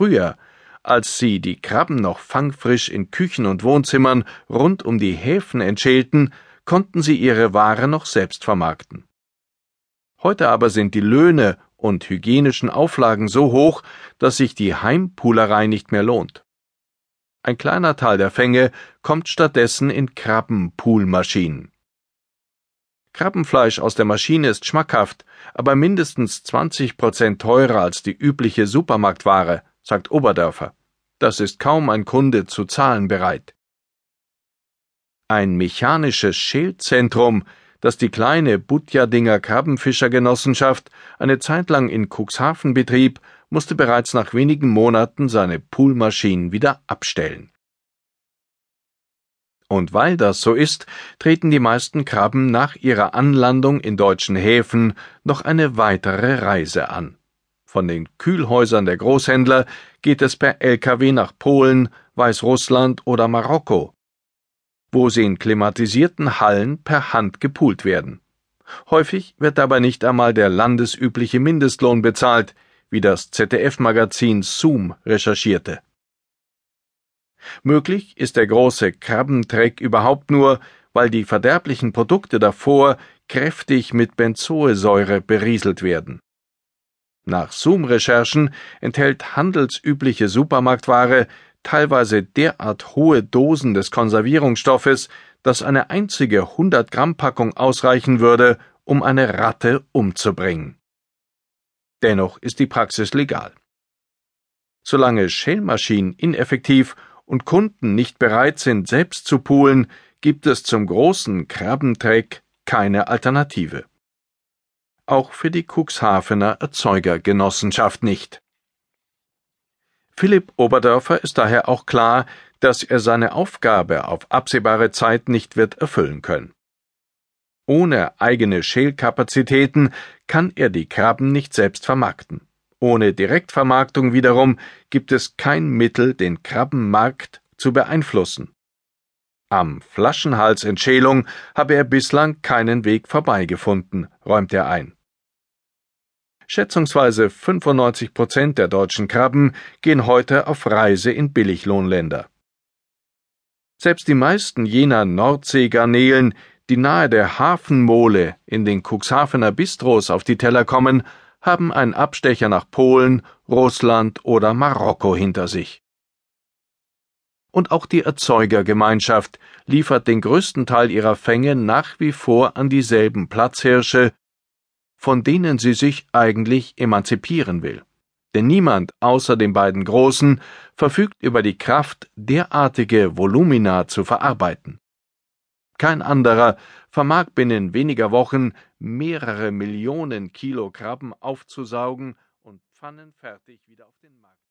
Früher, als sie die Krabben noch fangfrisch in Küchen und Wohnzimmern rund um die Häfen entschälten, konnten sie ihre Ware noch selbst vermarkten. Heute aber sind die Löhne und hygienischen Auflagen so hoch, dass sich die Heimpulerei nicht mehr lohnt. Ein kleiner Teil der Fänge kommt stattdessen in Krabbenpoolmaschinen. Krabbenfleisch aus der Maschine ist schmackhaft, aber mindestens 20 Prozent teurer als die übliche Supermarktware, sagt Oberdörfer. Das ist kaum ein Kunde zu zahlen bereit. Ein mechanisches Schälzentrum, das die kleine Butjadinger Krabbenfischergenossenschaft eine Zeit lang in Cuxhaven betrieb, musste bereits nach wenigen Monaten seine Poolmaschinen wieder abstellen. Und weil das so ist, treten die meisten Krabben nach ihrer Anlandung in deutschen Häfen noch eine weitere Reise an. Von den Kühlhäusern der Großhändler geht es per Lkw nach Polen, Weißrussland oder Marokko, wo sie in klimatisierten Hallen per Hand gepult werden. Häufig wird dabei nicht einmal der landesübliche Mindestlohn bezahlt, wie das ZDF-Magazin Zoom recherchierte. Möglich ist der große Krabbentreck überhaupt nur, weil die verderblichen Produkte davor kräftig mit Benzoesäure berieselt werden. Nach Zoom-Recherchen enthält handelsübliche Supermarktware teilweise derart hohe Dosen des Konservierungsstoffes, dass eine einzige 100 Gramm Packung ausreichen würde, um eine Ratte umzubringen. Dennoch ist die Praxis legal. Solange Shellmaschinen ineffektiv und Kunden nicht bereit sind, selbst zu poolen, gibt es zum großen Krabbentreck keine Alternative auch für die Cuxhavener Erzeugergenossenschaft nicht. Philipp Oberdörfer ist daher auch klar, dass er seine Aufgabe auf absehbare Zeit nicht wird erfüllen können. Ohne eigene Schälkapazitäten kann er die Krabben nicht selbst vermarkten. Ohne Direktvermarktung wiederum gibt es kein Mittel, den Krabbenmarkt zu beeinflussen. Am Flaschenhalsentschälung habe er bislang keinen Weg vorbeigefunden, räumt er ein. Schätzungsweise 95 Prozent der deutschen Krabben gehen heute auf Reise in Billiglohnländer. Selbst die meisten jener Nordseegarnelen, die nahe der Hafenmole in den Cuxhavener Bistros auf die Teller kommen, haben einen Abstecher nach Polen, Russland oder Marokko hinter sich. Und auch die Erzeugergemeinschaft liefert den größten Teil ihrer Fänge nach wie vor an dieselben Platzhirsche von denen sie sich eigentlich emanzipieren will. Denn niemand außer den beiden Großen verfügt über die Kraft, derartige Volumina zu verarbeiten. Kein anderer vermag binnen weniger Wochen mehrere Millionen Kilo Krabben aufzusaugen und pfannenfertig wieder auf den Markt